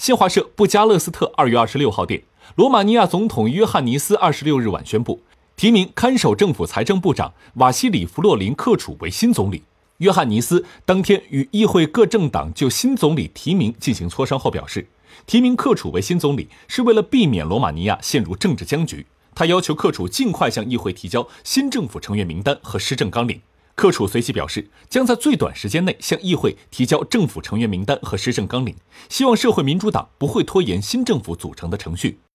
新华社布加勒斯特二月二十六号电，罗马尼亚总统约翰尼斯二十六日晚宣布，提名看守政府财政部长瓦西里·弗洛林克楚为新总理。约翰尼斯当天与议会各政党就新总理提名进行磋商后表示，提名克楚为新总理是为了避免罗马尼亚陷入政治僵局。他要求克楚尽快向议会提交新政府成员名单和施政纲领。克楚随即表示，将在最短时间内向议会提交政府成员名单和施政纲领，希望社会民主党不会拖延新政府组成的程序。